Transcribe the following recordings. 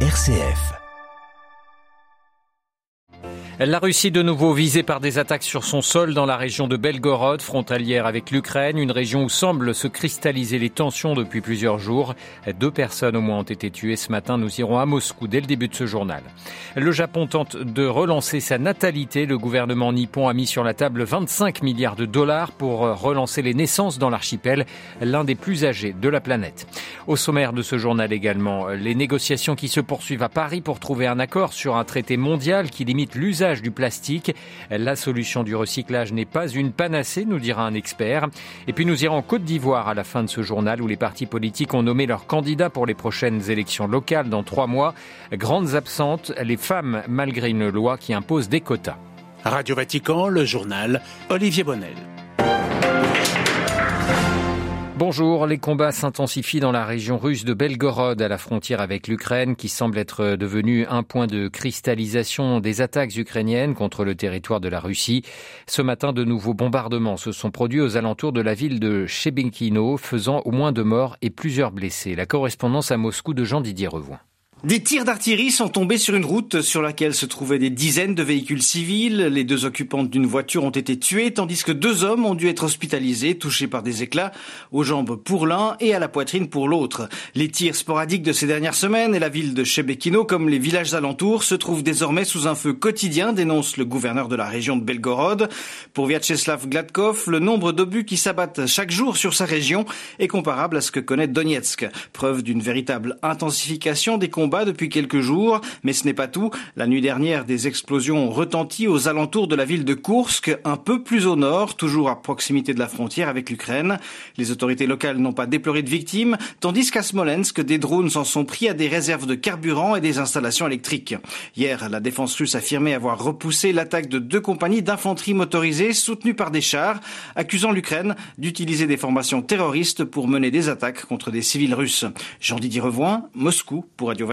RCF. La Russie de nouveau visée par des attaques sur son sol dans la région de Belgorod, frontalière avec l'Ukraine, une région où semblent se cristalliser les tensions depuis plusieurs jours. Deux personnes au moins ont été tuées ce matin. Nous irons à Moscou dès le début de ce journal. Le Japon tente de relancer sa natalité. Le gouvernement nippon a mis sur la table 25 milliards de dollars pour relancer les naissances dans l'archipel, l'un des plus âgés de la planète. Au sommaire de ce journal également, les négociations qui se poursuivent à Paris pour trouver un accord sur un traité mondial qui limite l'usage du plastique. La solution du recyclage n'est pas une panacée, nous dira un expert. Et puis nous irons en Côte d'Ivoire à la fin de ce journal où les partis politiques ont nommé leurs candidats pour les prochaines élections locales dans trois mois. Grandes absentes, les femmes malgré une loi qui impose des quotas. Radio Vatican, le journal Olivier Bonnel. Bonjour, les combats s'intensifient dans la région russe de Belgorod à la frontière avec l'Ukraine qui semble être devenu un point de cristallisation des attaques ukrainiennes contre le territoire de la Russie. Ce matin, de nouveaux bombardements se sont produits aux alentours de la ville de Chebinkino, faisant au moins deux morts et plusieurs blessés. La correspondance à Moscou de Jean-Didier Revoin. Des tirs d'artillerie sont tombés sur une route sur laquelle se trouvaient des dizaines de véhicules civils. Les deux occupantes d'une voiture ont été tuées, tandis que deux hommes ont dû être hospitalisés, touchés par des éclats, aux jambes pour l'un et à la poitrine pour l'autre. Les tirs sporadiques de ces dernières semaines et la ville de Chebekino, comme les villages alentours, se trouvent désormais sous un feu quotidien, dénonce le gouverneur de la région de Belgorod. Pour Vyacheslav Gladkov, le nombre d'obus qui s'abattent chaque jour sur sa région est comparable à ce que connaît Donetsk, preuve d'une véritable intensification des combats depuis quelques jours, mais ce n'est pas tout. La nuit dernière, des explosions ont retenti aux alentours de la ville de Kursk, un peu plus au nord, toujours à proximité de la frontière avec l'Ukraine. Les autorités locales n'ont pas déploré de victimes, tandis qu'à Smolensk, des drones s'en sont pris à des réserves de carburant et des installations électriques. Hier, la défense russe affirmait avoir repoussé l'attaque de deux compagnies d'infanterie motorisée soutenues par des chars, accusant l'Ukraine d'utiliser des formations terroristes pour mener des attaques contre des civils russes. Jean-Didier Revoin, Moscou pour Radio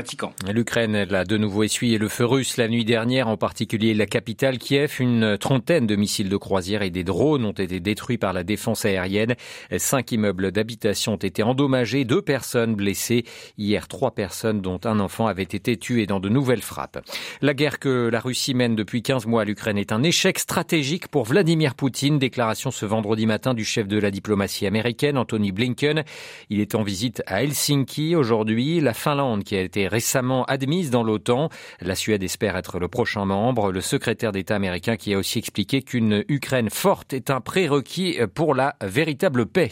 L'Ukraine a de nouveau essuyé le feu russe la nuit dernière, en particulier la capitale Kiev. Une trentaine de missiles de croisière et des drones ont été détruits par la défense aérienne. Cinq immeubles d'habitation ont été endommagés, deux personnes blessées. Hier, trois personnes, dont un enfant, avaient été tuées dans de nouvelles frappes. La guerre que la Russie mène depuis 15 mois à l'Ukraine est un échec stratégique pour Vladimir Poutine. Déclaration ce vendredi matin du chef de la diplomatie américaine, Anthony Blinken. Il est en visite à Helsinki aujourd'hui. La Finlande, qui a été récemment admise dans l'OTAN. La Suède espère être le prochain membre. Le secrétaire d'État américain qui a aussi expliqué qu'une Ukraine forte est un prérequis pour la véritable paix.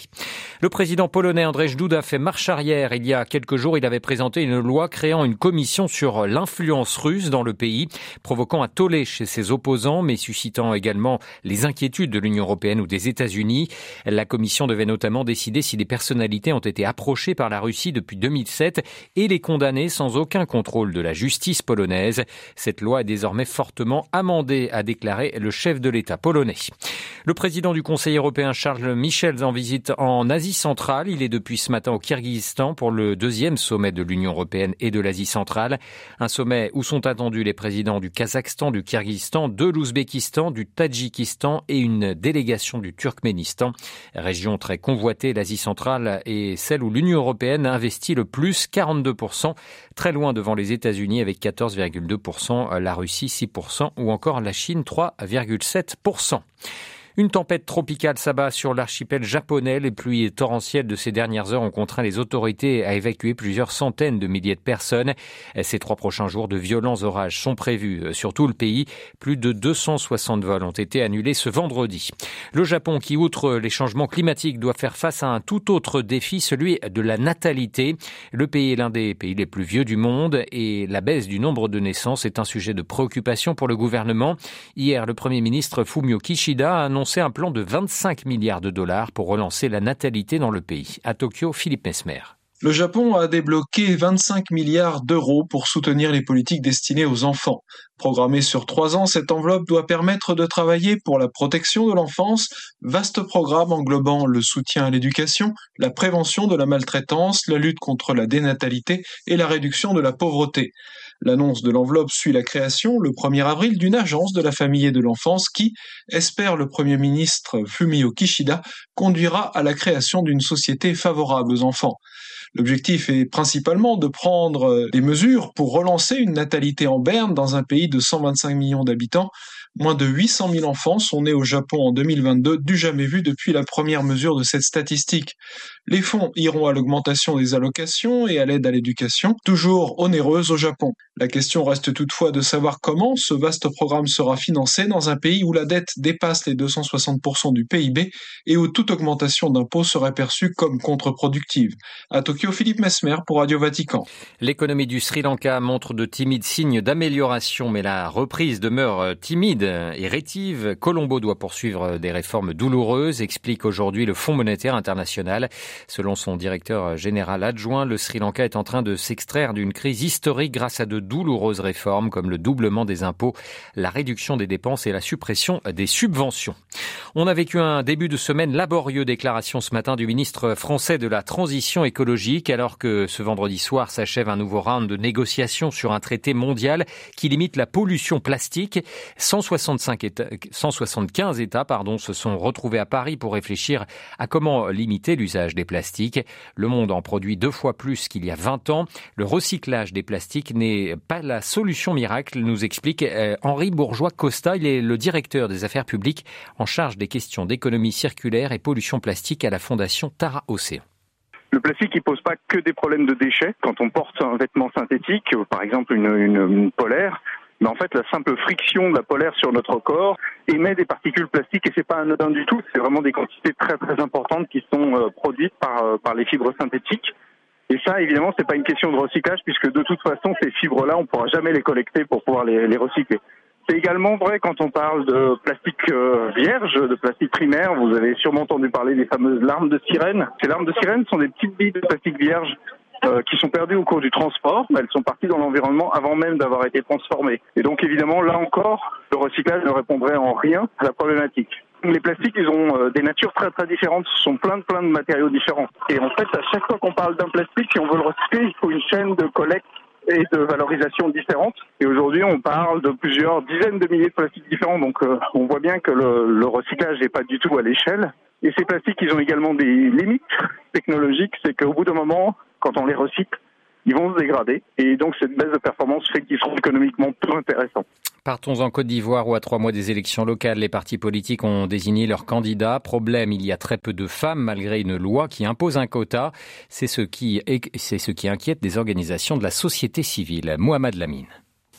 Le président polonais Andrzej Duda fait marche arrière. Il y a quelques jours, il avait présenté une loi créant une commission sur l'influence russe dans le pays, provoquant un tollé chez ses opposants, mais suscitant également les inquiétudes de l'Union européenne ou des États-Unis. La commission devait notamment décider si des personnalités ont été approchées par la Russie depuis 2007 et les condamner sans aucun contrôle de la justice polonaise. Cette loi est désormais fortement amendée, a déclaré le chef de l'État polonais. Le président du Conseil européen Charles Michel en visite en Asie centrale. Il est depuis ce matin au Kyrgyzstan pour le deuxième sommet de l'Union européenne et de l'Asie centrale. Un sommet où sont attendus les présidents du Kazakhstan, du Kyrgyzstan, de l'Ouzbékistan, du Tadjikistan et une délégation du Turkménistan. Région très convoitée, l'Asie centrale est celle où l'Union européenne investit le plus, 42%, très loin devant les États-Unis avec 14,2%, la Russie 6% ou encore la Chine 3,7%. Une tempête tropicale s'abat sur l'archipel japonais. Les pluies torrentielles de ces dernières heures ont contraint les autorités à évacuer plusieurs centaines de milliers de personnes. Ces trois prochains jours, de violents orages sont prévus sur tout le pays. Plus de 260 vols ont été annulés ce vendredi. Le Japon, qui outre les changements climatiques, doit faire face à un tout autre défi, celui de la natalité. Le pays est l'un des pays les plus vieux du monde et la baisse du nombre de naissances est un sujet de préoccupation pour le gouvernement. Hier, le Premier ministre Fumio Kishida a annoncé annoncé un plan de 25 milliards de dollars pour relancer la natalité dans le pays. À Tokyo, Philippe Mesmer. Le Japon a débloqué 25 milliards d'euros pour soutenir les politiques destinées aux enfants. Programmée sur trois ans, cette enveloppe doit permettre de travailler pour la protection de l'enfance, vaste programme englobant le soutien à l'éducation, la prévention de la maltraitance, la lutte contre la dénatalité et la réduction de la pauvreté. L'annonce de l'enveloppe suit la création, le 1er avril, d'une agence de la famille et de l'enfance qui, espère le Premier ministre Fumio Kishida, conduira à la création d'une société favorable aux enfants. L'objectif est principalement de prendre des mesures pour relancer une natalité en berne dans un pays de 125 millions d'habitants Moins de 800 000 enfants sont nés au Japon en 2022, du jamais vu depuis la première mesure de cette statistique. Les fonds iront à l'augmentation des allocations et à l'aide à l'éducation, toujours onéreuse au Japon. La question reste toutefois de savoir comment ce vaste programme sera financé dans un pays où la dette dépasse les 260% du PIB et où toute augmentation d'impôts serait perçue comme contre-productive. À Tokyo, Philippe Mesmer pour Radio Vatican. L'économie du Sri Lanka montre de timides signes d'amélioration, mais la reprise demeure timide et rétive. Colombo doit poursuivre des réformes douloureuses, explique aujourd'hui le Fonds monétaire international. Selon son directeur général adjoint, le Sri Lanka est en train de s'extraire d'une crise historique grâce à de douloureuses réformes comme le doublement des impôts, la réduction des dépenses et la suppression des subventions. On a vécu un début de semaine laborieux déclaration ce matin du ministre français de la transition écologique alors que ce vendredi soir s'achève un nouveau round de négociations sur un traité mondial qui limite la pollution plastique. 165 États, 175 États pardon, se sont retrouvés à Paris pour réfléchir à comment limiter l'usage des plastiques. Le monde en produit deux fois plus qu'il y a 20 ans. Le recyclage des plastiques n'est pas la solution miracle, nous explique euh, Henri Bourgeois-Costa. Il est le directeur des affaires publiques en charge des questions d'économie circulaire et pollution plastique à la Fondation Tara Océan. Le plastique, il pose pas que des problèmes de déchets. Quand on porte un vêtement synthétique, par exemple une polaire, mais en fait la simple friction de la polaire sur notre corps émet des particules plastiques et c'est pas anodin du tout, c'est vraiment des quantités très très importantes qui sont euh, produites par, euh, par les fibres synthétiques. Et ça, évidemment, c'est pas une question de recyclage puisque de toute façon, ces fibres-là, on pourra jamais les collecter pour pouvoir les, les recycler. C'est également vrai quand on parle de plastique euh, vierge, de plastique primaire. Vous avez sûrement entendu parler des fameuses larmes de sirène. Ces larmes de sirène sont des petites billes de plastique vierge euh, qui sont perdues au cours du transport, mais elles sont parties dans l'environnement avant même d'avoir été transformées. Et donc évidemment, là encore, le recyclage ne répondrait en rien à la problématique. Les plastiques, ils ont euh, des natures très très différentes, ce sont plein de plein de matériaux différents. Et en fait, à chaque fois qu'on parle d'un plastique, si on veut le recycler, il faut une chaîne de collecte et de valorisation différentes. Et aujourd'hui, on parle de plusieurs dizaines de milliers de plastiques différents. Donc, euh, on voit bien que le, le recyclage n'est pas du tout à l'échelle. Et ces plastiques, ils ont également des limites technologiques. C'est qu'au bout d'un moment, quand on les recycle, ils vont se dégrader. Et donc, cette baisse de performance fait qu'ils seront économiquement peu intéressants. Partons en Côte d'Ivoire où à trois mois des élections locales, les partis politiques ont désigné leurs candidats. Problème, il y a très peu de femmes malgré une loi qui impose un quota. C'est ce qui, c'est ce qui inquiète des organisations de la société civile. Mohamed Lamine.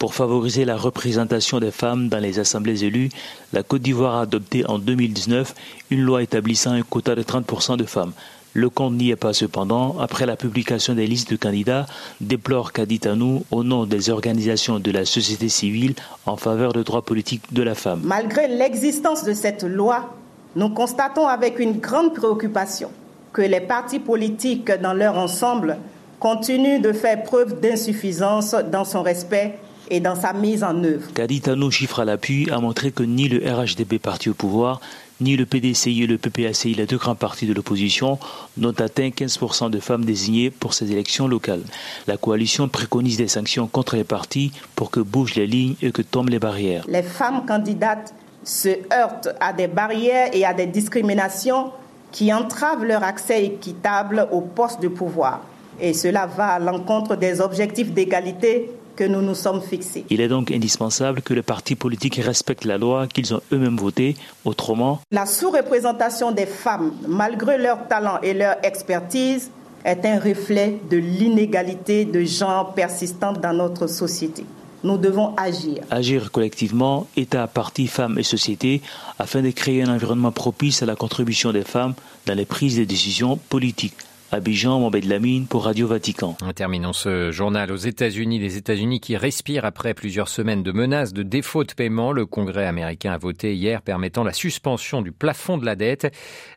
Pour favoriser la représentation des femmes dans les assemblées élues, la Côte d'Ivoire a adopté en 2019 une loi établissant un quota de 30% de femmes. Le compte n'y est pas cependant. Après la publication des listes de candidats, déplore Kaditanou au nom des organisations de la société civile en faveur de droits politiques de la femme. Malgré l'existence de cette loi, nous constatons avec une grande préoccupation que les partis politiques dans leur ensemble continuent de faire preuve d'insuffisance dans son respect et dans sa mise en œuvre. Kaditano, chiffre à l'appui, a montré que ni le RHDP parti au pouvoir, ni le PDCI et le PPACI, les deux grands partis de l'opposition, n'ont atteint 15% de femmes désignées pour ces élections locales. La coalition préconise des sanctions contre les partis pour que bougent les lignes et que tombent les barrières. Les femmes candidates se heurtent à des barrières et à des discriminations qui entravent leur accès équitable aux postes de pouvoir. Et cela va à l'encontre des objectifs d'égalité que nous nous sommes fixés. Il est donc indispensable que les partis politiques respectent la loi qu'ils ont eux-mêmes votée. Autrement, la sous-représentation des femmes, malgré leur talent et leur expertise, est un reflet de l'inégalité de genre persistante dans notre société. Nous devons agir. Agir collectivement, État, partis, femmes et société, afin de créer un environnement propice à la contribution des femmes dans les prises de décisions politiques. Abidjan, Mohamed Lamine pour Radio Vatican. Terminons ce journal aux États-Unis. Les États-Unis qui respirent après plusieurs semaines de menaces de défaut de paiement. Le Congrès américain a voté hier permettant la suspension du plafond de la dette.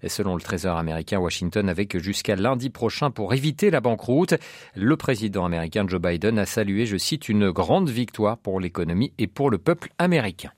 Et selon le Trésor américain, Washington avec jusqu'à lundi prochain pour éviter la banqueroute. Le président américain Joe Biden a salué, je cite, une grande victoire pour l'économie et pour le peuple américain.